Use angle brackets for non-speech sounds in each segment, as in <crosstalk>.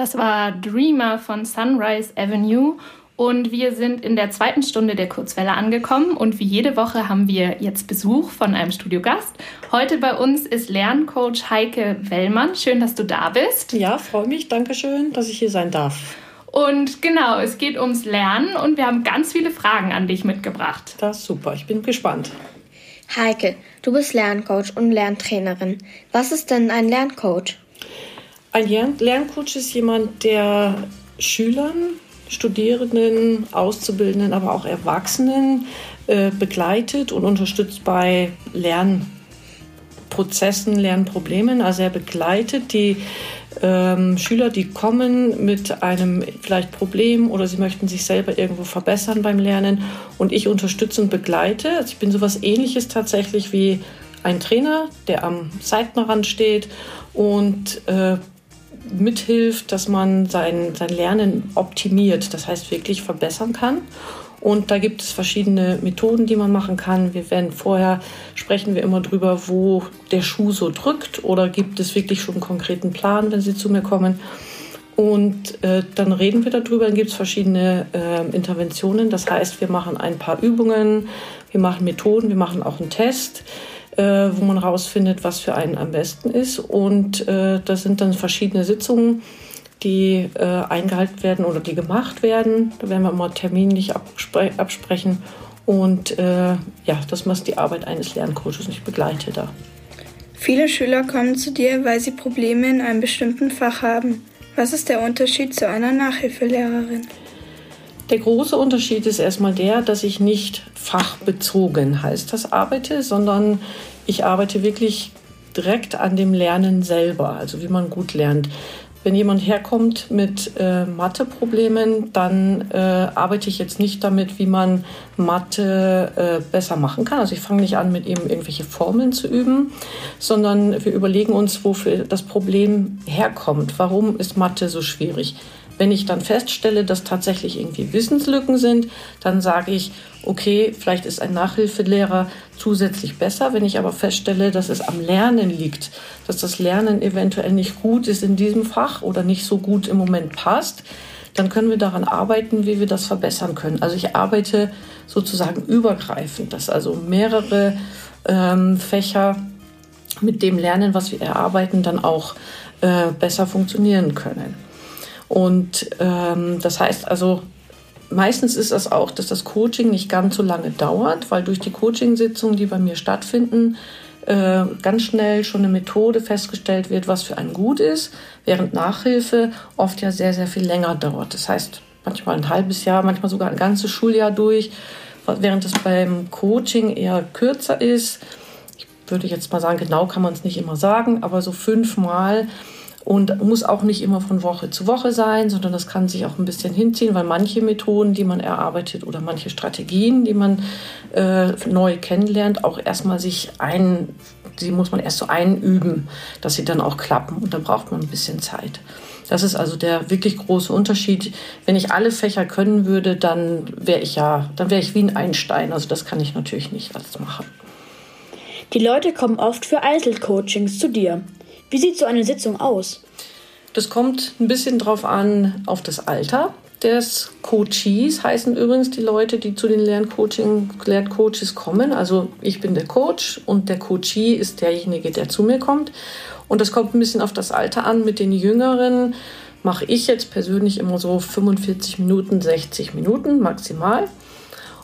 Das war Dreamer von Sunrise Avenue. Und wir sind in der zweiten Stunde der Kurzwelle angekommen. Und wie jede Woche haben wir jetzt Besuch von einem Studiogast. Heute bei uns ist Lerncoach Heike Wellmann. Schön, dass du da bist. Ja, freue mich. Dankeschön, dass ich hier sein darf. Und genau, es geht ums Lernen und wir haben ganz viele Fragen an dich mitgebracht. Das ist super. Ich bin gespannt. Heike, du bist Lerncoach und Lerntrainerin. Was ist denn ein Lerncoach? Ein Lerncoach ist jemand, der Schülern, Studierenden, Auszubildenden, aber auch Erwachsenen äh, begleitet und unterstützt bei Lernprozessen, Lernproblemen. Also er begleitet die ähm, Schüler, die kommen mit einem vielleicht Problem oder sie möchten sich selber irgendwo verbessern beim Lernen und ich unterstütze und begleite. Also ich bin sowas ähnliches tatsächlich wie ein Trainer, der am Seitenrand steht und äh, mithilft, dass man sein, sein Lernen optimiert, das heißt wirklich verbessern kann. Und da gibt es verschiedene Methoden, die man machen kann. Wir werden vorher sprechen wir immer drüber, wo der Schuh so drückt oder gibt es wirklich schon einen konkreten Plan, wenn Sie zu mir kommen. Und äh, dann reden wir darüber, dann gibt es verschiedene äh, Interventionen. Das heißt, wir machen ein paar Übungen, wir machen Methoden, wir machen auch einen Test äh, wo man rausfindet, was für einen am besten ist. Und äh, das sind dann verschiedene Sitzungen, die äh, eingehalten werden oder die gemacht werden. Da werden wir immer terminlich abspre absprechen. Und äh, ja, das ist die Arbeit eines Lerncoaches und ich begleite da. Viele Schüler kommen zu dir, weil sie Probleme in einem bestimmten Fach haben. Was ist der Unterschied zu einer Nachhilfelehrerin? Der große Unterschied ist erstmal der, dass ich nicht fachbezogen heißt das arbeite, sondern ich arbeite wirklich direkt an dem Lernen selber, also wie man gut lernt. Wenn jemand herkommt mit äh, Mathe-Problemen, dann äh, arbeite ich jetzt nicht damit, wie man Mathe äh, besser machen kann. Also ich fange nicht an, mit ihm irgendwelche Formeln zu üben, sondern wir überlegen uns, wofür das Problem herkommt. Warum ist Mathe so schwierig? Wenn ich dann feststelle, dass tatsächlich irgendwie Wissenslücken sind, dann sage ich, okay, vielleicht ist ein Nachhilfelehrer zusätzlich besser. Wenn ich aber feststelle, dass es am Lernen liegt, dass das Lernen eventuell nicht gut ist in diesem Fach oder nicht so gut im Moment passt, dann können wir daran arbeiten, wie wir das verbessern können. Also ich arbeite sozusagen übergreifend, dass also mehrere ähm, Fächer mit dem Lernen, was wir erarbeiten, dann auch äh, besser funktionieren können. Und ähm, das heißt also, meistens ist das auch, dass das Coaching nicht ganz so lange dauert, weil durch die Coachingsitzungen, die bei mir stattfinden, äh, ganz schnell schon eine Methode festgestellt wird, was für einen gut ist, während Nachhilfe oft ja sehr, sehr viel länger dauert. Das heißt, manchmal ein halbes Jahr, manchmal sogar ein ganzes Schuljahr durch, während es beim Coaching eher kürzer ist. Ich würde jetzt mal sagen, genau kann man es nicht immer sagen, aber so fünfmal und muss auch nicht immer von Woche zu Woche sein, sondern das kann sich auch ein bisschen hinziehen, weil manche Methoden, die man erarbeitet oder manche Strategien, die man äh, neu kennenlernt, auch erstmal sich ein, die muss man erst so einüben, dass sie dann auch klappen und dann braucht man ein bisschen Zeit. Das ist also der wirklich große Unterschied. Wenn ich alle Fächer können würde, dann wäre ich ja, dann wäre ich wie ein Einstein. Also das kann ich natürlich nicht alles machen. Die Leute kommen oft für Einzelcoachings zu dir. Wie sieht so eine Sitzung aus? Das kommt ein bisschen drauf an, auf das Alter des Coaches heißen übrigens die Leute, die zu den Lerncoaching, Lerncoaches kommen. Also ich bin der Coach und der Coachee ist derjenige, der zu mir kommt. Und das kommt ein bisschen auf das Alter an. Mit den Jüngeren mache ich jetzt persönlich immer so 45 Minuten, 60 Minuten maximal.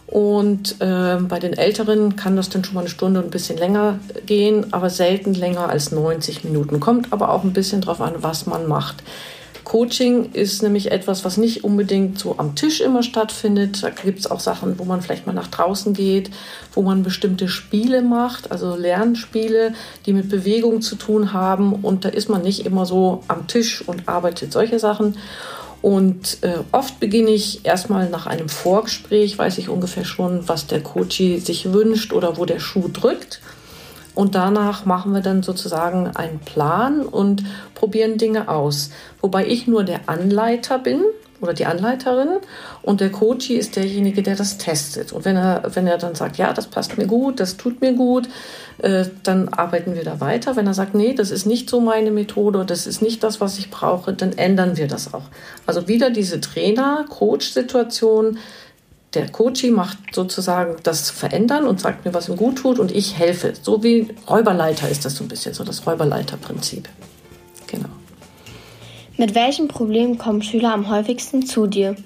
Und äh, bei den Älteren kann das dann schon mal eine Stunde und ein bisschen länger gehen, aber selten länger als 90 Minuten. Kommt aber auch ein bisschen drauf an, was man macht. Coaching ist nämlich etwas, was nicht unbedingt so am Tisch immer stattfindet. Da gibt es auch Sachen, wo man vielleicht mal nach draußen geht, wo man bestimmte Spiele macht, also Lernspiele, die mit Bewegung zu tun haben. Und da ist man nicht immer so am Tisch und arbeitet solche Sachen. Und äh, oft beginne ich erstmal nach einem Vorgespräch, weiß ich ungefähr schon, was der Coach sich wünscht oder wo der Schuh drückt. Und danach machen wir dann sozusagen einen Plan und probieren Dinge aus. Wobei ich nur der Anleiter bin, oder die Anleiterin und der Coach ist derjenige, der das testet. Und wenn er, wenn er dann sagt, ja, das passt mir gut, das tut mir gut, äh, dann arbeiten wir da weiter. Wenn er sagt, nee, das ist nicht so meine Methode, das ist nicht das, was ich brauche, dann ändern wir das auch. Also wieder diese Trainer-Coach-Situation. Der Coach macht sozusagen das Verändern und sagt mir, was ihm gut tut und ich helfe. So wie Räuberleiter ist das so ein bisschen, so das Räuberleiter-Prinzip. Mit welchen Problemen kommen Schüler am häufigsten zu dir?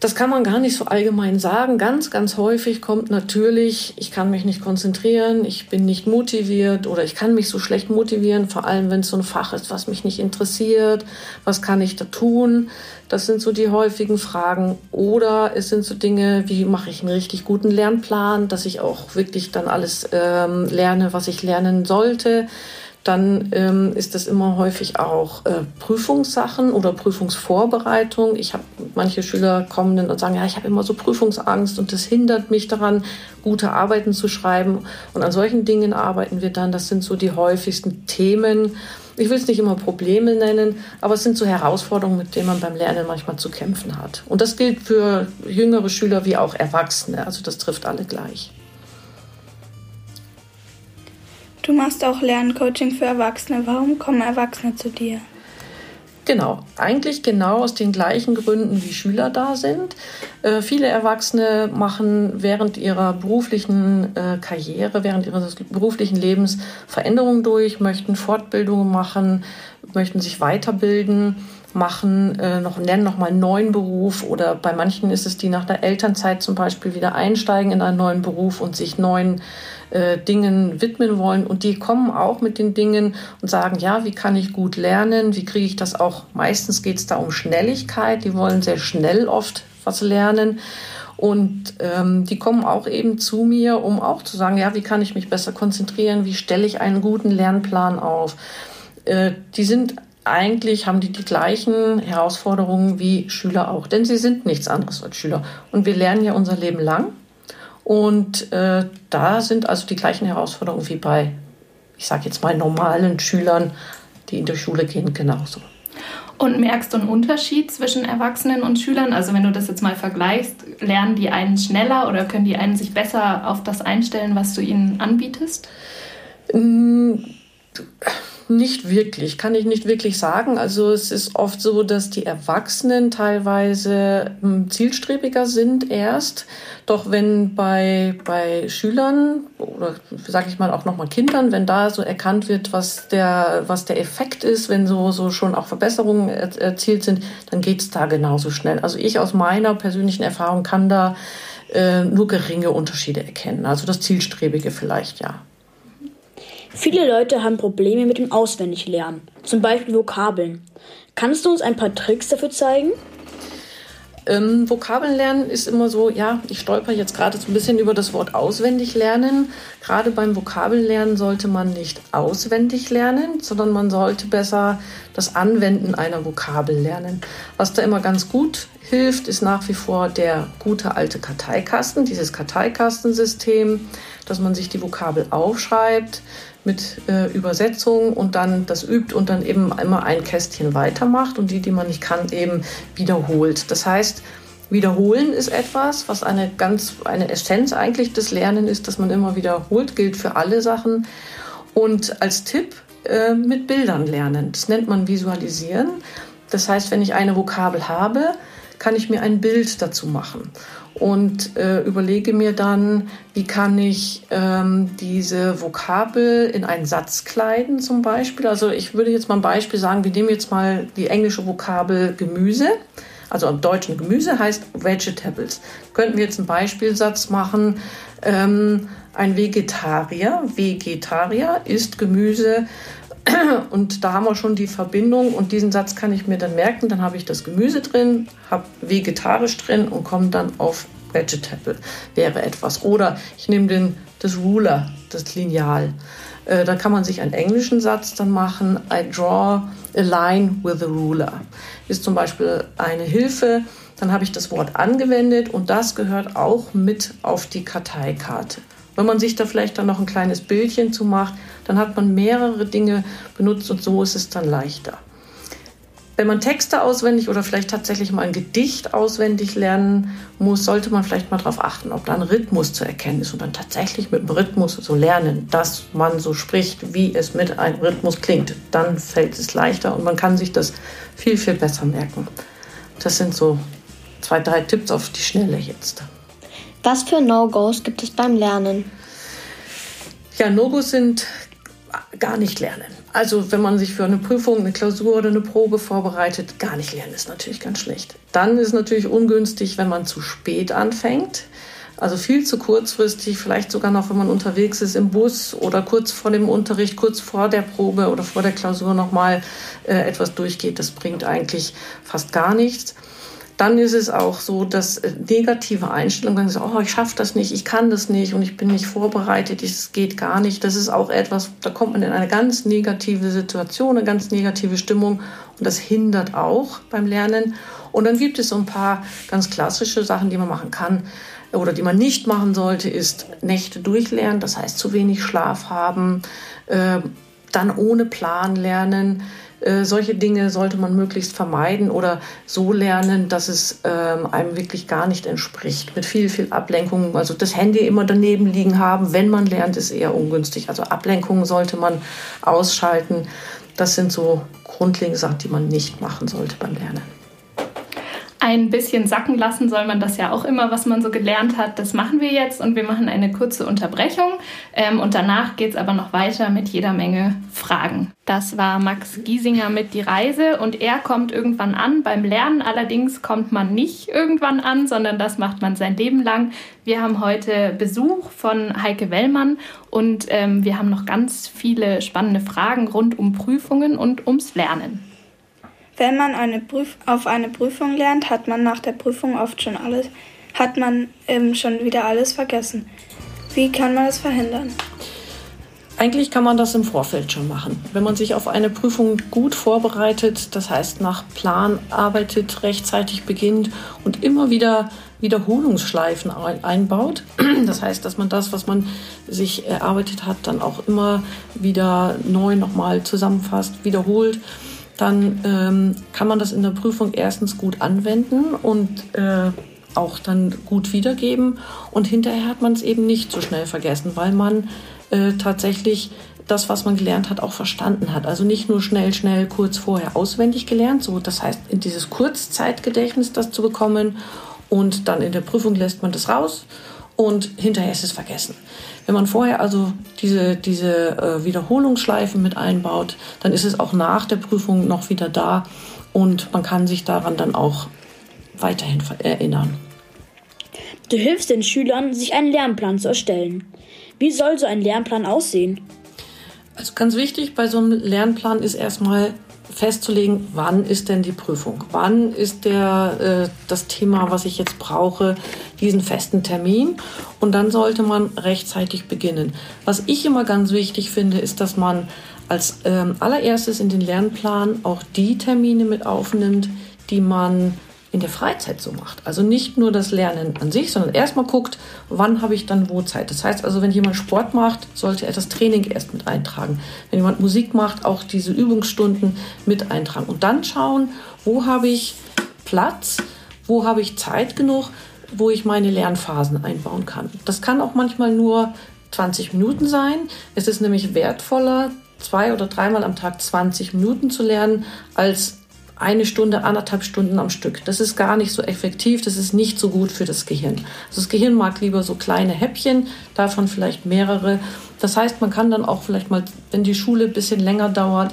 Das kann man gar nicht so allgemein sagen. Ganz, ganz häufig kommt natürlich, ich kann mich nicht konzentrieren, ich bin nicht motiviert oder ich kann mich so schlecht motivieren, vor allem wenn es so ein Fach ist, was mich nicht interessiert. Was kann ich da tun? Das sind so die häufigen Fragen. Oder es sind so Dinge, wie mache ich einen richtig guten Lernplan, dass ich auch wirklich dann alles ähm, lerne, was ich lernen sollte dann ähm, ist das immer häufig auch äh, Prüfungssachen oder Prüfungsvorbereitung. Ich habe manche Schüler kommen dann und sagen, ja, ich habe immer so Prüfungsangst und das hindert mich daran, gute Arbeiten zu schreiben. Und an solchen Dingen arbeiten wir dann. Das sind so die häufigsten Themen. Ich will es nicht immer Probleme nennen, aber es sind so Herausforderungen, mit denen man beim Lernen manchmal zu kämpfen hat. Und das gilt für jüngere Schüler wie auch Erwachsene. Also das trifft alle gleich. Du machst auch Lerncoaching für Erwachsene. Warum kommen Erwachsene zu dir? Genau, eigentlich genau aus den gleichen Gründen, wie Schüler da sind. Äh, viele Erwachsene machen während ihrer beruflichen äh, Karriere, während ihres beruflichen Lebens Veränderungen durch, möchten Fortbildungen machen, möchten sich weiterbilden, machen, äh, noch, lernen noch mal einen neuen Beruf oder bei manchen ist es die nach der Elternzeit zum Beispiel wieder einsteigen in einen neuen Beruf und sich neuen äh, Dingen widmen wollen. Und die kommen auch mit den Dingen und sagen, ja, wie kann ich gut lernen? Wie kriege ich das auch? Meistens geht es da um Schnelligkeit. Die wollen sehr schnell oft was lernen. Und ähm, die kommen auch eben zu mir, um auch zu sagen, ja, wie kann ich mich besser konzentrieren? Wie stelle ich einen guten Lernplan auf? Äh, die sind eigentlich haben die die gleichen Herausforderungen wie Schüler auch, denn sie sind nichts anderes als Schüler. Und wir lernen ja unser Leben lang. Und äh, da sind also die gleichen Herausforderungen wie bei, ich sage jetzt mal, normalen Schülern, die in die Schule gehen, genauso. Und merkst du einen Unterschied zwischen Erwachsenen und Schülern? Also wenn du das jetzt mal vergleichst, lernen die einen schneller oder können die einen sich besser auf das einstellen, was du ihnen anbietest? Hm, nicht wirklich, kann ich nicht wirklich sagen. Also es ist oft so, dass die Erwachsenen teilweise hm, zielstrebiger sind erst. Doch wenn bei, bei Schülern oder sage ich mal auch nochmal Kindern, wenn da so erkannt wird, was der, was der Effekt ist, wenn so, so schon auch Verbesserungen erzielt sind, dann geht es da genauso schnell. Also ich aus meiner persönlichen Erfahrung kann da äh, nur geringe Unterschiede erkennen. Also das Zielstrebige vielleicht, ja. Viele Leute haben Probleme mit dem Auswendiglernen, zum Beispiel Vokabeln. Kannst du uns ein paar Tricks dafür zeigen? Ähm, Vokabeln lernen ist immer so, ja, ich stolper jetzt gerade so ein bisschen über das Wort auswendig lernen. Gerade beim Vokabellernen sollte man nicht auswendig lernen, sondern man sollte besser das Anwenden einer Vokabel lernen. Was da immer ganz gut hilft, ist nach wie vor der gute alte Karteikasten, dieses Karteikastensystem, dass man sich die Vokabel aufschreibt, mit äh, Übersetzung und dann das übt und dann eben immer ein Kästchen weitermacht und die, die man nicht kann, eben wiederholt. Das heißt, Wiederholen ist etwas, was eine ganz, eine Essenz eigentlich des Lernen ist, dass man immer wiederholt, gilt für alle Sachen. Und als Tipp äh, mit Bildern lernen. Das nennt man Visualisieren. Das heißt, wenn ich eine Vokabel habe, kann ich mir ein Bild dazu machen und äh, überlege mir dann, wie kann ich ähm, diese Vokabel in einen Satz kleiden zum Beispiel. Also ich würde jetzt mal ein Beispiel sagen, wir nehmen jetzt mal die englische Vokabel Gemüse. Also im Deutschen Gemüse heißt Vegetables. Könnten wir jetzt einen Beispielsatz machen, ähm, ein Vegetarier, Vegetarier isst Gemüse und da haben wir schon die Verbindung und diesen Satz kann ich mir dann merken. Dann habe ich das Gemüse drin, habe vegetarisch drin und komme dann auf Vegetable wäre etwas. Oder ich nehme den, das Ruler, das Lineal. Äh, da kann man sich einen englischen Satz dann machen. I draw a line with a ruler. Ist zum Beispiel eine Hilfe. Dann habe ich das Wort angewendet und das gehört auch mit auf die Karteikarte. Wenn man sich da vielleicht dann noch ein kleines Bildchen zu macht, dann hat man mehrere Dinge benutzt und so ist es dann leichter. Wenn man Texte auswendig oder vielleicht tatsächlich mal ein Gedicht auswendig lernen muss, sollte man vielleicht mal darauf achten, ob da ein Rhythmus zu erkennen ist und dann tatsächlich mit dem Rhythmus so lernen, dass man so spricht, wie es mit einem Rhythmus klingt. Dann fällt es leichter und man kann sich das viel, viel besser merken. Das sind so zwei, drei Tipps auf die Schnelle jetzt. Was für No-Gos gibt es beim Lernen? Ja, No-Gos sind gar nicht lernen. Also wenn man sich für eine Prüfung, eine Klausur oder eine Probe vorbereitet, gar nicht lernen ist natürlich ganz schlecht. Dann ist natürlich ungünstig, wenn man zu spät anfängt. Also viel zu kurzfristig, vielleicht sogar noch, wenn man unterwegs ist im Bus oder kurz vor dem Unterricht, kurz vor der Probe oder vor der Klausur nochmal äh, etwas durchgeht. Das bringt eigentlich fast gar nichts dann ist es auch so, dass äh, negative Einstellungen, sagen, oh, ich schaffe das nicht, ich kann das nicht und ich bin nicht vorbereitet, es geht gar nicht. Das ist auch etwas, da kommt man in eine ganz negative Situation, eine ganz negative Stimmung und das hindert auch beim Lernen. Und dann gibt es so ein paar ganz klassische Sachen, die man machen kann oder die man nicht machen sollte, ist Nächte durchlernen, das heißt zu wenig Schlaf haben, äh, dann ohne Plan lernen äh, solche Dinge sollte man möglichst vermeiden oder so lernen, dass es ähm, einem wirklich gar nicht entspricht. Mit viel, viel Ablenkung. Also das Handy immer daneben liegen haben, wenn man lernt, ist eher ungünstig. Also Ablenkungen sollte man ausschalten. Das sind so grundlegende Sachen, die man nicht machen sollte beim Lernen ein bisschen sacken lassen soll man das ja auch immer, was man so gelernt hat. Das machen wir jetzt und wir machen eine kurze Unterbrechung ähm, und danach geht es aber noch weiter mit jeder Menge Fragen. Das war Max Giesinger mit Die Reise und er kommt irgendwann an. Beim Lernen allerdings kommt man nicht irgendwann an, sondern das macht man sein Leben lang. Wir haben heute Besuch von Heike Wellmann und ähm, wir haben noch ganz viele spannende Fragen rund um Prüfungen und ums Lernen. Wenn man eine Prüf auf eine Prüfung lernt, hat man nach der Prüfung oft schon alles, hat man ähm, schon wieder alles vergessen. Wie kann man das verhindern? Eigentlich kann man das im Vorfeld schon machen. Wenn man sich auf eine Prüfung gut vorbereitet, das heißt nach Plan arbeitet, rechtzeitig beginnt und immer wieder Wiederholungsschleifen einbaut. <clears throat> Das heißt, dass man das, was man sich erarbeitet hat, dann auch immer wieder neu nochmal zusammenfasst, wiederholt dann ähm, kann man das in der Prüfung erstens gut anwenden und äh, auch dann gut wiedergeben. Und hinterher hat man es eben nicht so schnell vergessen, weil man äh, tatsächlich das, was man gelernt hat, auch verstanden hat. Also nicht nur schnell, schnell, kurz vorher auswendig gelernt, so das heißt, in dieses Kurzzeitgedächtnis das zu bekommen und dann in der Prüfung lässt man das raus und hinterher ist es vergessen. Wenn man vorher also diese, diese äh, Wiederholungsschleifen mit einbaut, dann ist es auch nach der Prüfung noch wieder da und man kann sich daran dann auch weiterhin erinnern. Du hilfst den Schülern, sich einen Lernplan zu erstellen. Wie soll so ein Lernplan aussehen? Also ganz wichtig bei so einem Lernplan ist erstmal festzulegen, wann ist denn die Prüfung? Wann ist der, äh, das Thema, was ich jetzt brauche, diesen festen Termin? Und dann sollte man rechtzeitig beginnen. Was ich immer ganz wichtig finde, ist, dass man als ähm, allererstes in den Lernplan auch die Termine mit aufnimmt, die man in der Freizeit so macht. Also nicht nur das Lernen an sich, sondern erstmal guckt, wann habe ich dann wo Zeit. Das heißt also, wenn jemand Sport macht, sollte er das Training erst mit eintragen. Wenn jemand Musik macht, auch diese Übungsstunden mit eintragen. Und dann schauen, wo habe ich Platz, wo habe ich Zeit genug, wo ich meine Lernphasen einbauen kann. Das kann auch manchmal nur 20 Minuten sein. Es ist nämlich wertvoller, zwei oder dreimal am Tag 20 Minuten zu lernen, als eine Stunde, anderthalb Stunden am Stück. Das ist gar nicht so effektiv, das ist nicht so gut für das Gehirn. Also das Gehirn mag lieber so kleine Häppchen, davon vielleicht mehrere. Das heißt, man kann dann auch vielleicht mal, wenn die Schule ein bisschen länger dauert,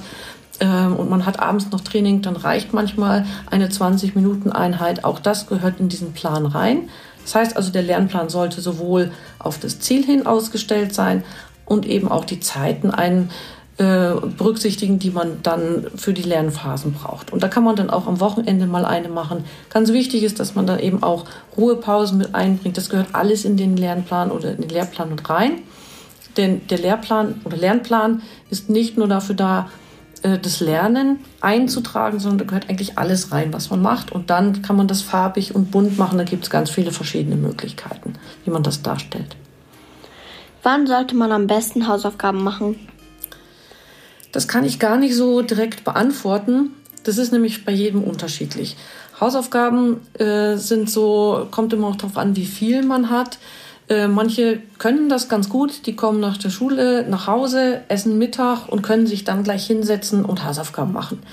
ähm, und man hat abends noch Training, dann reicht manchmal eine 20-Minuten-Einheit. Auch das gehört in diesen Plan rein. Das heißt also, der Lernplan sollte sowohl auf das Ziel hin ausgestellt sein und eben auch die Zeiten ein, äh, berücksichtigen, die man dann für die Lernphasen braucht. Und da kann man dann auch am Wochenende mal eine machen. Ganz wichtig ist, dass man da eben auch Ruhepausen mit einbringt. Das gehört alles in den Lernplan oder in den Lehrplan mit rein. Denn der Lehrplan oder Lernplan ist nicht nur dafür da, äh, das Lernen einzutragen, sondern da gehört eigentlich alles rein, was man macht. Und dann kann man das farbig und bunt machen. Da gibt es ganz viele verschiedene Möglichkeiten, wie man das darstellt. Wann sollte man am besten Hausaufgaben machen? Das kann ich gar nicht so direkt beantworten. Das ist nämlich bei jedem unterschiedlich. Hausaufgaben äh, sind so, kommt immer auch darauf an, wie viel man hat. Äh, manche können das ganz gut, die kommen nach der Schule nach Hause, essen Mittag und können sich dann gleich hinsetzen und Hausaufgaben machen.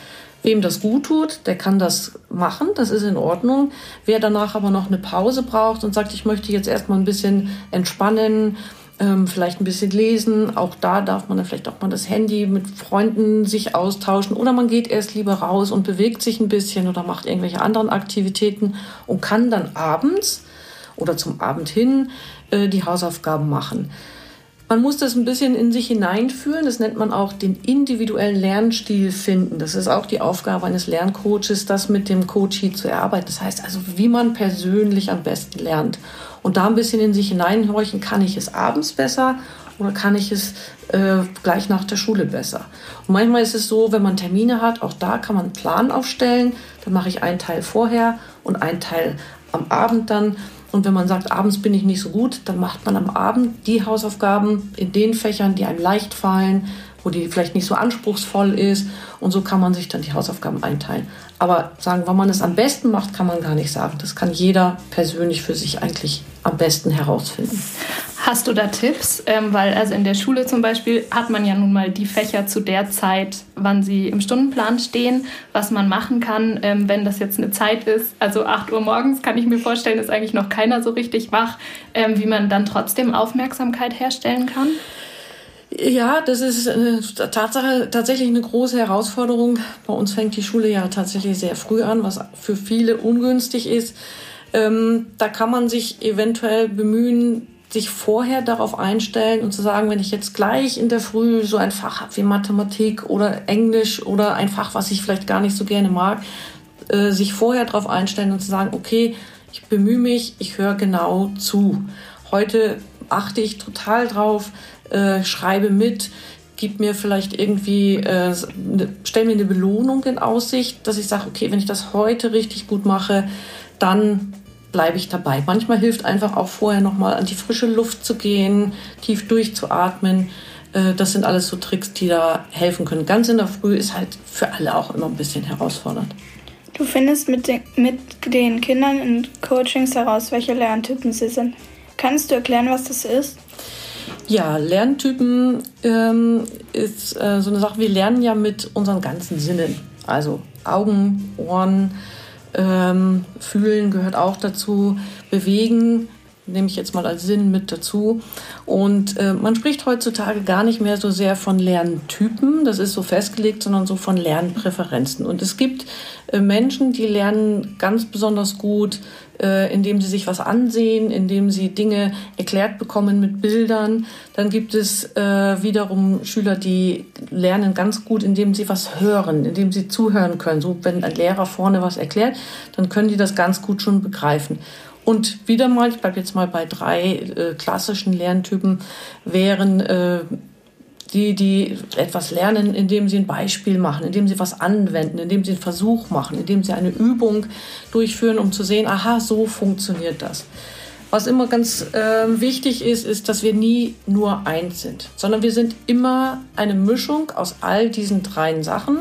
Wem das gut tut, der kann das machen, das ist in Ordnung. Wer danach aber noch eine Pause braucht und sagt, ich möchte jetzt erstmal ein bisschen entspannen, ähm, vielleicht ein bisschen lesen. Auch da darf man dann vielleicht auch mal das Handy mit Freunden sich austauschen oder man geht erst lieber raus und bewegt sich ein bisschen oder macht irgendwelche anderen Aktivitäten und kann dann abends oder zum Abend hin äh, die Hausaufgaben machen. Man muss das ein bisschen in sich hineinfühlen. Das nennt man auch den individuellen Lernstil finden. Das ist auch die Aufgabe eines Lerncoaches, das mit dem Coachee zu erarbeiten. Das heißt also, wie man persönlich am besten lernt. Und da ein bisschen in sich hineinhorchen, kann ich es abends besser oder kann ich es äh, gleich nach der Schule besser? Und manchmal ist es so, wenn man Termine hat, auch da kann man einen Plan aufstellen. Dann mache ich einen Teil vorher und einen Teil am Abend dann. Und wenn man sagt, abends bin ich nicht so gut, dann macht man am Abend die Hausaufgaben in den Fächern, die einem leicht fallen, wo die vielleicht nicht so anspruchsvoll ist. Und so kann man sich dann die Hausaufgaben einteilen. Aber sagen, wann man es am besten macht, kann man gar nicht sagen. Das kann jeder persönlich für sich eigentlich am besten herausfinden. Hast du da Tipps? Ähm, weil also in der Schule zum Beispiel hat man ja nun mal die Fächer zu der Zeit, wann sie im Stundenplan stehen, was man machen kann, ähm, wenn das jetzt eine Zeit ist. Also 8 Uhr morgens kann ich mir vorstellen, ist eigentlich noch keiner so richtig wach, ähm, wie man dann trotzdem Aufmerksamkeit herstellen kann. Ja, das ist eine Tatsache, tatsächlich eine große Herausforderung. Bei uns fängt die Schule ja tatsächlich sehr früh an, was für viele ungünstig ist. Ähm, da kann man sich eventuell bemühen, sich vorher darauf einstellen und zu sagen, wenn ich jetzt gleich in der Früh so ein Fach habe wie Mathematik oder Englisch oder ein Fach, was ich vielleicht gar nicht so gerne mag, äh, sich vorher darauf einstellen und zu sagen, okay, ich bemühe mich, ich höre genau zu. Heute achte ich total drauf, äh, schreibe mit, gib mir vielleicht irgendwie, äh, ne, stell mir eine Belohnung in Aussicht, dass ich sage, okay, wenn ich das heute richtig gut mache, dann bleibe ich dabei. Manchmal hilft einfach auch vorher nochmal an die frische Luft zu gehen, tief durchzuatmen. Äh, das sind alles so Tricks, die da helfen können. Ganz in der Früh ist halt für alle auch immer ein bisschen herausfordernd. Du findest mit den, mit den Kindern in Coachings heraus, welche Lerntypen sie sind. Kannst du erklären, was das ist? Ja, Lerntypen ähm, ist äh, so eine Sache. Wir lernen ja mit unseren ganzen Sinnen. Also Augen, Ohren, ähm, Fühlen gehört auch dazu. Bewegen nehme ich jetzt mal als Sinn mit dazu. Und äh, man spricht heutzutage gar nicht mehr so sehr von Lerntypen, das ist so festgelegt, sondern so von Lernpräferenzen. Und es gibt äh, Menschen, die lernen ganz besonders gut, äh, indem sie sich was ansehen, indem sie Dinge erklärt bekommen mit Bildern. Dann gibt es äh, wiederum Schüler, die lernen ganz gut, indem sie was hören, indem sie zuhören können. So, wenn ein Lehrer vorne was erklärt, dann können die das ganz gut schon begreifen. Und wieder mal, ich bleibe jetzt mal bei drei äh, klassischen Lerntypen, wären äh, die, die etwas lernen, indem sie ein Beispiel machen, indem sie was anwenden, indem sie einen Versuch machen, indem sie eine Übung durchführen, um zu sehen, aha, so funktioniert das. Was immer ganz äh, wichtig ist, ist, dass wir nie nur eins sind, sondern wir sind immer eine Mischung aus all diesen dreien Sachen.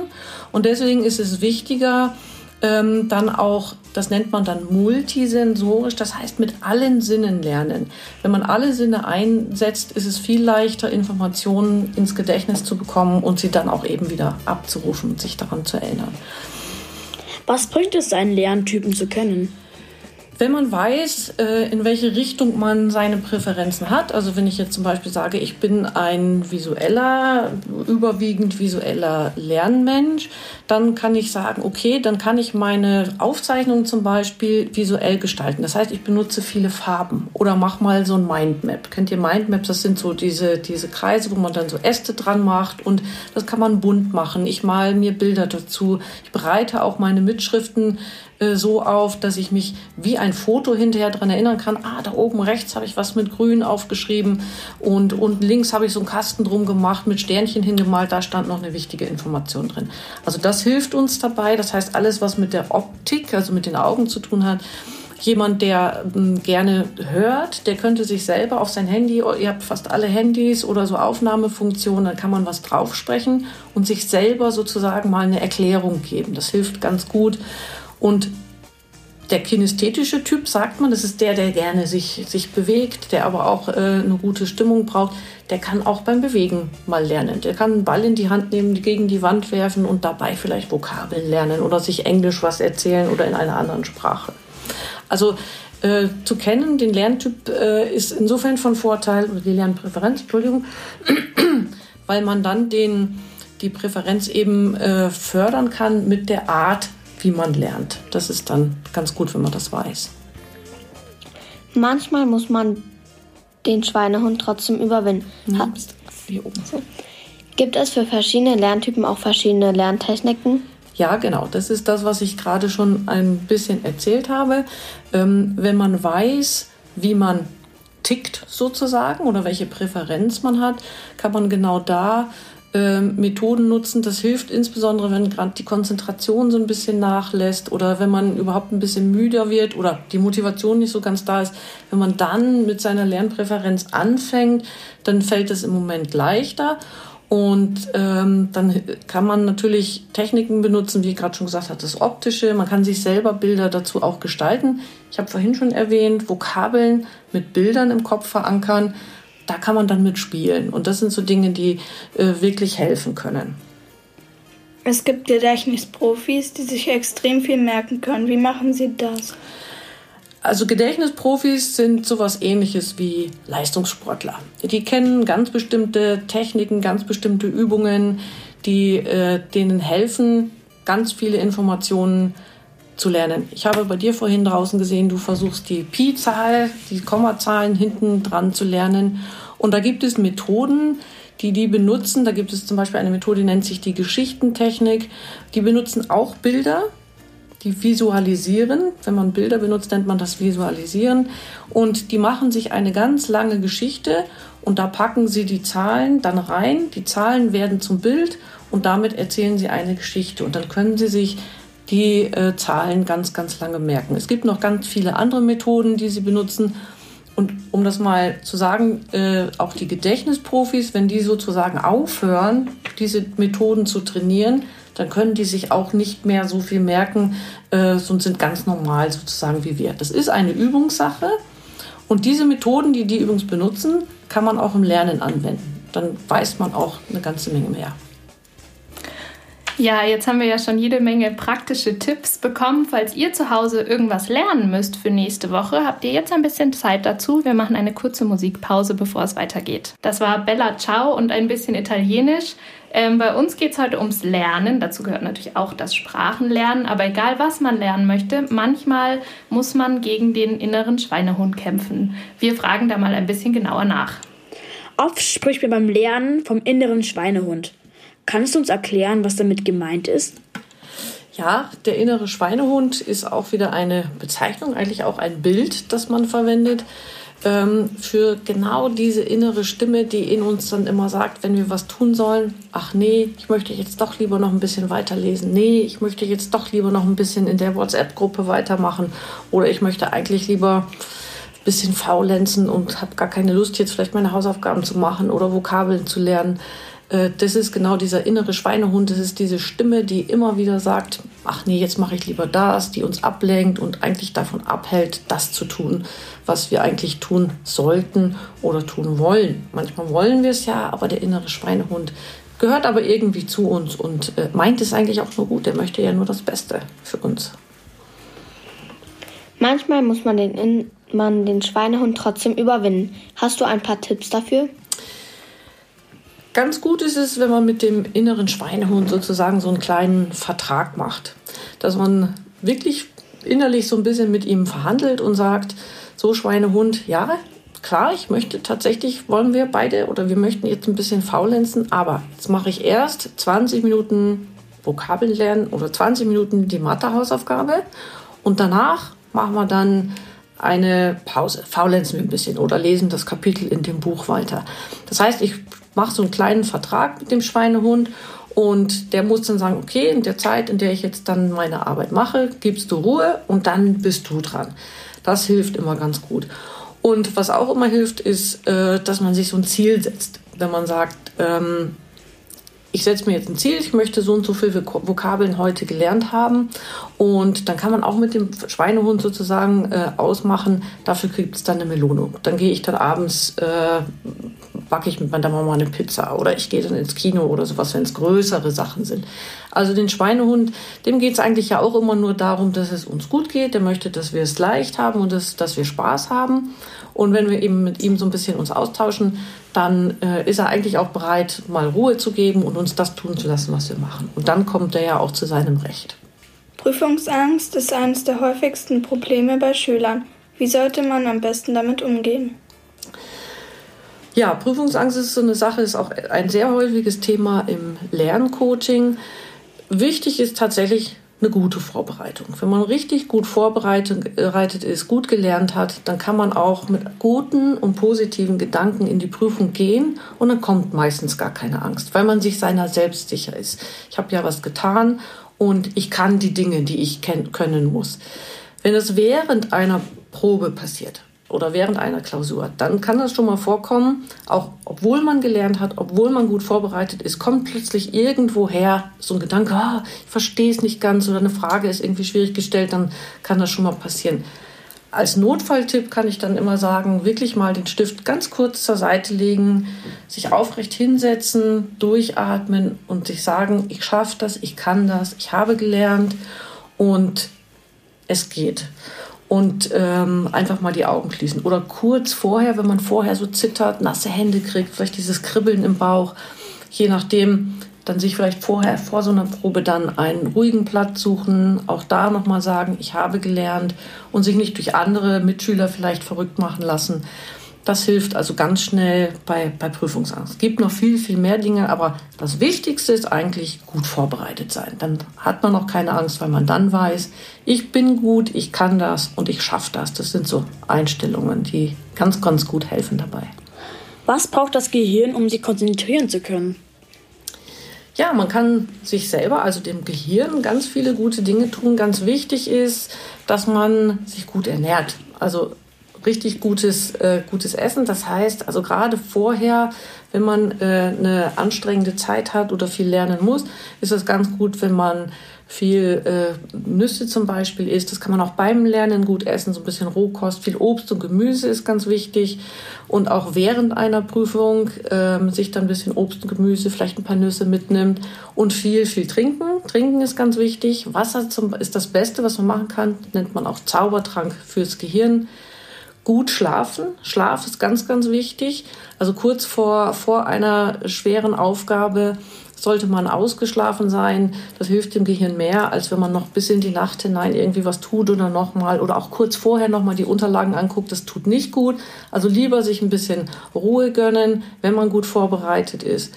Und deswegen ist es wichtiger, ähm, dann auch, das nennt man dann multisensorisch, das heißt mit allen Sinnen lernen. Wenn man alle Sinne einsetzt, ist es viel leichter, Informationen ins Gedächtnis zu bekommen und sie dann auch eben wieder abzurufen und sich daran zu erinnern. Was bringt es, einen Lerntypen zu kennen? Wenn man weiß, äh, in welche Richtung man seine Präferenzen hat, also wenn ich jetzt zum Beispiel sage, ich bin ein visueller, überwiegend visueller Lernmensch, dann kann ich sagen, okay, dann kann ich meine Aufzeichnungen zum Beispiel visuell gestalten. Das heißt, ich benutze viele Farben oder mach mal so ein Mindmap. Kennt ihr Mindmaps? Das sind so diese, diese Kreise, wo man dann so Äste dran macht und das kann man bunt machen. Ich mal mir Bilder dazu. Ich bereite auch meine Mitschriften äh, so auf, dass ich mich wie ein Foto hinterher daran erinnern kann, ah, da oben rechts habe ich was mit grün aufgeschrieben und unten links habe ich so einen Kasten drum gemacht, mit Sternchen hingemalt, da stand noch eine wichtige Information drin. Also das hilft uns dabei, das heißt alles, was mit der Optik, also mit den Augen zu tun hat, Jemand, der ähm, gerne hört, der könnte sich selber auf sein Handy, ihr habt fast alle Handys oder so Aufnahmefunktionen, da kann man was draufsprechen und sich selber sozusagen mal eine Erklärung geben. Das hilft ganz gut. Und der kinästhetische Typ, sagt man, das ist der, der gerne sich, sich bewegt, der aber auch äh, eine gute Stimmung braucht, der kann auch beim Bewegen mal lernen. Der kann einen Ball in die Hand nehmen, gegen die Wand werfen und dabei vielleicht Vokabeln lernen oder sich Englisch was erzählen oder in einer anderen Sprache. Also äh, zu kennen, den Lerntyp äh, ist insofern von Vorteil, oder die Lernpräferenz, Entschuldigung, <clears throat> weil man dann den, die Präferenz eben äh, fördern kann mit der Art, wie man lernt. Das ist dann ganz gut, wenn man das weiß. Manchmal muss man den Schweinehund trotzdem überwinden. Ja, hier oben. Gibt es für verschiedene Lerntypen auch verschiedene Lerntechniken? Ja, genau. Das ist das, was ich gerade schon ein bisschen erzählt habe. Ähm, wenn man weiß, wie man tickt sozusagen oder welche Präferenz man hat, kann man genau da Methoden nutzen. Das hilft insbesondere, wenn gerade die Konzentration so ein bisschen nachlässt oder wenn man überhaupt ein bisschen müder wird oder die Motivation nicht so ganz da ist. Wenn man dann mit seiner Lernpräferenz anfängt, dann fällt es im Moment leichter. Und ähm, dann kann man natürlich Techniken benutzen, wie ich gerade schon gesagt habe, das Optische. Man kann sich selber Bilder dazu auch gestalten. Ich habe vorhin schon erwähnt, Vokabeln mit Bildern im Kopf verankern. Da kann man dann mitspielen. Und das sind so Dinge, die äh, wirklich helfen können. Es gibt Gedächtnisprofis, die sich extrem viel merken können. Wie machen sie das? Also Gedächtnisprofis sind sowas ähnliches wie Leistungssportler. Die kennen ganz bestimmte Techniken, ganz bestimmte Übungen, die äh, denen helfen, ganz viele Informationen zu lernen. Ich habe bei dir vorhin draußen gesehen, du versuchst die Pi-Zahl, die Kommazahlen hinten dran zu lernen. Und da gibt es Methoden, die die benutzen. Da gibt es zum Beispiel eine Methode, die nennt sich die Geschichtentechnik. Die benutzen auch Bilder die visualisieren. Wenn man Bilder benutzt, nennt man das Visualisieren. Und die machen sich eine ganz lange Geschichte und da packen sie die Zahlen dann rein. Die Zahlen werden zum Bild und damit erzählen sie eine Geschichte. Und dann können sie sich die äh, Zahlen ganz, ganz lange merken. Es gibt noch ganz viele andere Methoden, die sie benutzen. Und um das mal zu sagen, äh, auch die Gedächtnisprofis, wenn die sozusagen aufhören, diese Methoden zu trainieren, dann können die sich auch nicht mehr so viel merken äh, und sind ganz normal sozusagen wie wir. Das ist eine Übungssache und diese Methoden, die die übrigens benutzen, kann man auch im Lernen anwenden. Dann weiß man auch eine ganze Menge mehr. Ja, jetzt haben wir ja schon jede Menge praktische Tipps bekommen. Falls ihr zu Hause irgendwas lernen müsst für nächste Woche, habt ihr jetzt ein bisschen Zeit dazu. Wir machen eine kurze Musikpause, bevor es weitergeht. Das war Bella Ciao und ein bisschen Italienisch. Ähm, bei uns geht es heute ums Lernen. Dazu gehört natürlich auch das Sprachenlernen. Aber egal, was man lernen möchte, manchmal muss man gegen den inneren Schweinehund kämpfen. Wir fragen da mal ein bisschen genauer nach. Oft spricht man beim Lernen vom inneren Schweinehund. Kannst du uns erklären, was damit gemeint ist? Ja, der innere Schweinehund ist auch wieder eine Bezeichnung, eigentlich auch ein Bild, das man verwendet ähm, für genau diese innere Stimme, die in uns dann immer sagt, wenn wir was tun sollen, ach nee, ich möchte jetzt doch lieber noch ein bisschen weiterlesen, nee, ich möchte jetzt doch lieber noch ein bisschen in der WhatsApp-Gruppe weitermachen oder ich möchte eigentlich lieber ein bisschen faulenzen und habe gar keine Lust, jetzt vielleicht meine Hausaufgaben zu machen oder Vokabeln zu lernen. Äh, das ist genau dieser innere Schweinehund, das ist diese Stimme, die immer wieder sagt, ach nee, jetzt mache ich lieber das, die uns ablenkt und eigentlich davon abhält, das zu tun, was wir eigentlich tun sollten oder tun wollen. Manchmal wollen wir es ja, aber der innere Schweinehund gehört aber irgendwie zu uns und äh, meint es eigentlich auch nur gut, der möchte ja nur das Beste für uns. Manchmal muss man den, man den Schweinehund trotzdem überwinden. Hast du ein paar Tipps dafür? Ganz gut ist es, wenn man mit dem inneren Schweinehund sozusagen so einen kleinen Vertrag macht. Dass man wirklich innerlich so ein bisschen mit ihm verhandelt und sagt, so Schweinehund, ja, klar, ich möchte tatsächlich, wollen wir beide oder wir möchten jetzt ein bisschen faulenzen, aber jetzt mache ich erst 20 Minuten Vokabeln lernen oder 20 Minuten die Mathe-Hausaufgabe und danach machen wir dann eine Pause, faulenzen wir ein bisschen oder lesen das Kapitel in dem Buch weiter. Das heißt, ich mache so einen kleinen Vertrag mit dem Schweinehund Und der muss dann sagen, okay, in der Zeit, in der ich jetzt dann meine Arbeit mache, gibst du Ruhe und dann bist du dran. Das hilft immer ganz gut. Und was auch immer hilft, ist, äh, dass man sich so ein Ziel setzt. Wenn man sagt, ähm, ich setze mir jetzt ein Ziel, ich möchte so und so viele Vokabeln heute gelernt haben. Und dann kann man auch mit dem Schweinehund sozusagen äh, ausmachen, dafür gibt es dann eine Belohnung. Dann gehe ich dann abends, äh, backe ich mit meiner Mama eine Pizza oder ich gehe dann ins Kino oder sowas, wenn es größere Sachen sind. Also den Schweinehund, dem geht es eigentlich ja auch immer nur darum, dass es uns gut geht. Der möchte, dass wir es leicht haben und dass, dass wir Spaß haben. Und wenn wir eben mit ihm so ein bisschen uns austauschen, dann äh, ist er eigentlich auch bereit, mal Ruhe zu geben und uns das tun zu lassen, was wir machen. Und dann kommt er ja auch zu seinem Recht. Prüfungsangst ist eines der häufigsten Probleme bei Schülern. Wie sollte man am besten damit umgehen? Ja, Prüfungsangst ist so eine Sache, ist auch ein sehr häufiges Thema im Lerncoaching. Wichtig ist tatsächlich eine gute Vorbereitung. Wenn man richtig gut vorbereitet ist, gut gelernt hat, dann kann man auch mit guten und positiven Gedanken in die Prüfung gehen und dann kommt meistens gar keine Angst, weil man sich seiner selbst sicher ist. Ich habe ja was getan und ich kann die Dinge, die ich können muss. Wenn es während einer Probe passiert, oder während einer Klausur, dann kann das schon mal vorkommen, auch obwohl man gelernt hat, obwohl man gut vorbereitet ist, kommt plötzlich irgendwoher so ein Gedanke, ah, ich verstehe es nicht ganz oder eine Frage ist irgendwie schwierig gestellt, dann kann das schon mal passieren. Als Notfalltipp kann ich dann immer sagen, wirklich mal den Stift ganz kurz zur Seite legen, sich aufrecht hinsetzen, durchatmen und sich sagen, ich schaffe das, ich kann das, ich habe gelernt und es geht und ähm, einfach mal die Augen schließen. Oder kurz vorher, wenn man vorher so zittert, nasse Hände kriegt, vielleicht dieses Kribbeln im Bauch, je nachdem, dann sich vielleicht vorher vor so einer Probe dann einen ruhigen Platz suchen, auch da nochmal sagen, ich habe gelernt und sich nicht durch andere Mitschüler vielleicht verrückt machen lassen. Das hilft also ganz schnell bei, bei Prüfungsangst. Es gibt noch viel, viel mehr Dinge, aber das Wichtigste ist eigentlich gut vorbereitet sein. Dann hat man noch keine Angst, weil man dann weiß, ich bin gut, ich kann das und ich schaffe das. Das sind so Einstellungen, die ganz, ganz gut helfen dabei. Was braucht das Gehirn, um sich konzentrieren zu können? Ja, man kann sich selber, also dem Gehirn, ganz viele gute Dinge tun. Ganz wichtig ist, dass man sich gut ernährt. Also richtig gutes, äh, gutes Essen. Das heißt, also gerade vorher, wenn man äh, eine anstrengende Zeit hat oder viel lernen muss, ist es ganz gut, wenn man viel äh, Nüsse zum Beispiel isst. Das kann man auch beim Lernen gut essen, so ein bisschen Rohkost, viel Obst und Gemüse ist ganz wichtig. Und auch während einer Prüfung äh, sich dann ein bisschen Obst und Gemüse, vielleicht ein paar Nüsse mitnimmt und viel, viel trinken. Trinken ist ganz wichtig. Wasser zum, ist das Beste, was man machen kann. Nennt man auch Zaubertrank fürs Gehirn gut schlafen. Schlaf ist ganz, ganz wichtig. Also kurz vor, vor einer schweren Aufgabe sollte man ausgeschlafen sein. Das hilft dem Gehirn mehr, als wenn man noch bis in die Nacht hinein irgendwie was tut oder nochmal oder auch kurz vorher nochmal die Unterlagen anguckt. Das tut nicht gut. Also lieber sich ein bisschen Ruhe gönnen, wenn man gut vorbereitet ist.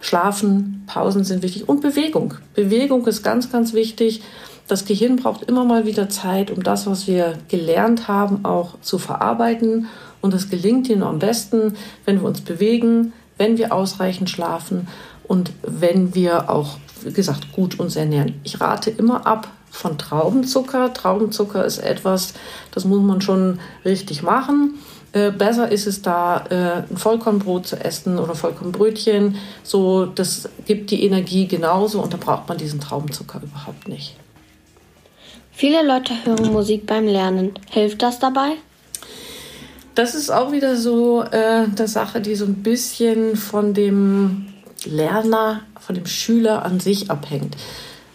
Schlafen, Pausen sind wichtig und Bewegung. Bewegung ist ganz, ganz wichtig. Das Gehirn braucht immer mal wieder Zeit, um das, was wir gelernt haben, auch zu verarbeiten. Und das gelingt ihnen am besten, wenn wir uns bewegen, wenn wir ausreichend schlafen und wenn wir auch, wie gesagt, gut uns ernähren. Ich rate immer ab von Traubenzucker. Traubenzucker ist etwas, das muss man schon richtig machen. Äh, besser ist es da, äh, ein Vollkornbrot zu essen oder Vollkornbrötchen. So, das gibt die Energie genauso und da braucht man diesen Traubenzucker überhaupt nicht. Viele Leute hören Musik beim Lernen. Hilft das dabei? Das ist auch wieder so äh, eine Sache, die so ein bisschen von dem Lerner, von dem Schüler an sich abhängt.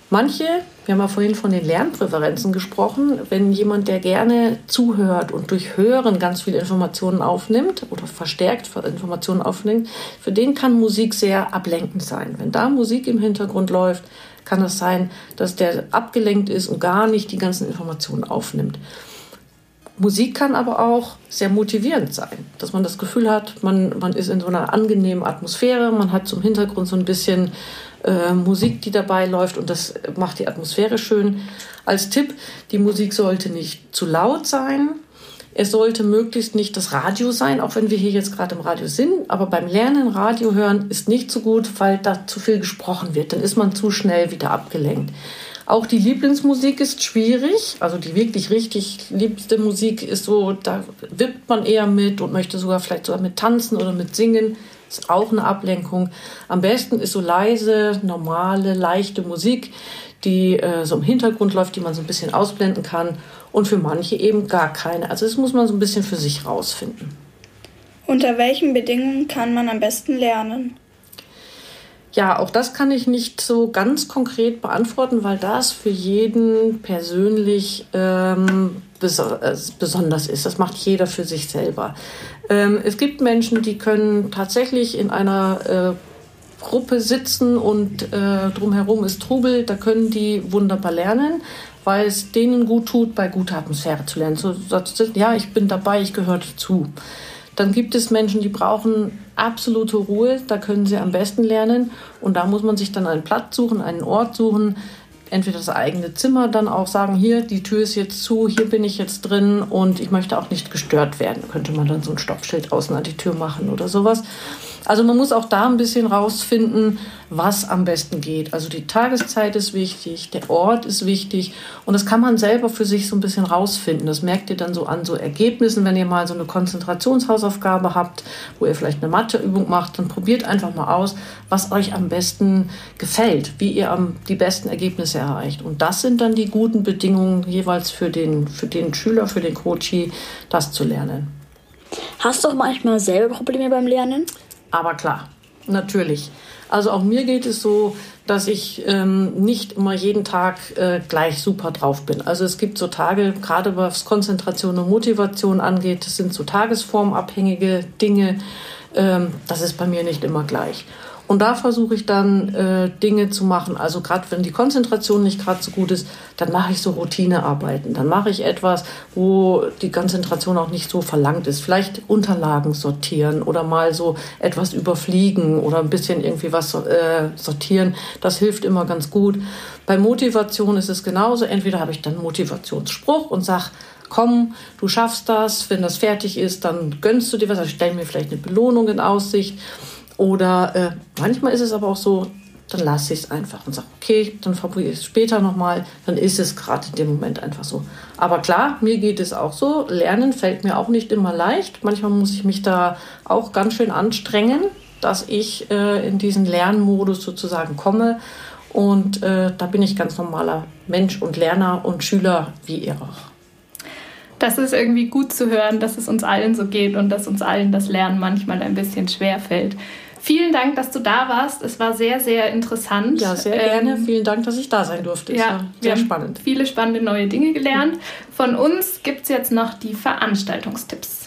Manche, wir haben ja vorhin von den Lernpräferenzen gesprochen, wenn jemand, der gerne zuhört und durch Hören ganz viele Informationen aufnimmt oder verstärkt Informationen aufnimmt, für den kann Musik sehr ablenkend sein. Wenn da Musik im Hintergrund läuft, kann es sein, dass der abgelenkt ist und gar nicht die ganzen Informationen aufnimmt. Musik kann aber auch sehr motivierend sein, dass man das Gefühl hat, man, man ist in so einer angenehmen Atmosphäre, man hat zum Hintergrund so ein bisschen äh, Musik, die dabei läuft und das macht die Atmosphäre schön. Als Tipp, die Musik sollte nicht zu laut sein, Es sollte möglichst nicht das Radio sein, auch wenn wir hier jetzt gerade im Radio sind. Aber beim Lernen Radio hören ist nicht so gut, weil da zu viel gesprochen wird. Dann ist man zu schnell wieder abgelenkt. Auch die Lieblingsmusik ist schwierig. Also die wirklich richtig liebste Musik ist so, da wippt man eher mit und möchte sogar vielleicht sogar mit tanzen oder mit singen. Ist auch eine Ablenkung. Am besten ist so leise, normale, leichte Musik, die äh, so im Hintergrund läuft, die man so ein bisschen ausblenden kann. Und für manche eben gar keine. Also das muss man so ein bisschen für sich rausfinden. Unter welchen Bedingungen kann man am besten lernen? Ja, auch das kann ich nicht so ganz konkret beantworten, weil das für jeden persönlich ähm, bes äh, besonders ist. Das macht jeder für sich selber. Ähm, es gibt Menschen, die können tatsächlich in einer äh, Gruppe sitzen und äh, drumherum ist Trubel, da können die wunderbar lernen, weil es denen gut tut, bei guter Atmosphäre zu lernen. So, ja, ich bin dabei, ich gehöre dazu. Dann gibt es Menschen, die brauchen absolute Ruhe, da können sie am besten lernen. Und da muss man sich dann einen Platz suchen, einen Ort suchen, entweder das eigene Zimmer, dann auch sagen, hier, die Tür ist jetzt zu, hier bin ich jetzt drin und ich möchte auch nicht gestört werden. Könnte man dann so ein Stoppschild außen an die Tür machen oder sowas. Also man muss auch da ein bisschen rausfinden, was am besten geht. Also die Tageszeit ist wichtig, der Ort ist wichtig und das kann man selber für sich so ein bisschen rausfinden. Das merkt ihr dann so an so Ergebnissen, wenn ihr mal so eine Konzentrationshausaufgabe habt, wo ihr vielleicht eine Matheübung macht, dann probiert einfach mal aus, was euch am besten gefällt, wie ihr am, die besten Ergebnisse erreicht. Und das sind dann die guten Bedingungen jeweils für den, für den Schüler, für den Coachie, das zu lernen. Hast du auch manchmal selber Probleme beim Lernen? Aber klar, natürlich. Also auch mir geht es so, dass ich ähm, nicht immer jeden Tag äh, gleich super drauf bin. Also es gibt so Tage, gerade was Konzentration und Motivation angeht, das sind so tagesformabhängige Dinge. Ähm, das ist bei mir nicht immer gleich. Und da versuche ich dann äh, Dinge zu machen. Also gerade wenn die Konzentration nicht gerade so gut ist, dann mache ich so Routinearbeiten. Dann mache ich etwas, wo die Konzentration auch nicht so verlangt ist. Vielleicht Unterlagen sortieren oder mal so etwas überfliegen oder ein bisschen irgendwie was äh, sortieren. Das hilft immer ganz gut. Bei Motivation ist es genauso. Entweder habe ich dann Motivationsspruch und sage, komm, du schaffst das. Wenn das fertig ist, dann gönnst du dir was. Also stell mir vielleicht eine Belohnung in Aussicht. Oder äh, manchmal ist es aber auch so, dann lasse ich es einfach und sage, okay, dann probiere ich es später nochmal, dann ist es gerade in dem Moment einfach so. Aber klar, mir geht es auch so. Lernen fällt mir auch nicht immer leicht. Manchmal muss ich mich da auch ganz schön anstrengen, dass ich äh, in diesen Lernmodus sozusagen komme. Und äh, da bin ich ganz normaler Mensch und Lerner und Schüler wie ihr auch. Das ist irgendwie gut zu hören, dass es uns allen so geht und dass uns allen das Lernen manchmal ein bisschen schwer fällt. Vielen Dank, dass du da warst. Es war sehr, sehr interessant. Ja, sehr gerne. Ähm, Vielen Dank, dass ich da sein durfte. Es ja, sehr spannend. Viele spannende neue Dinge gelernt. Von uns gibt es jetzt noch die Veranstaltungstipps.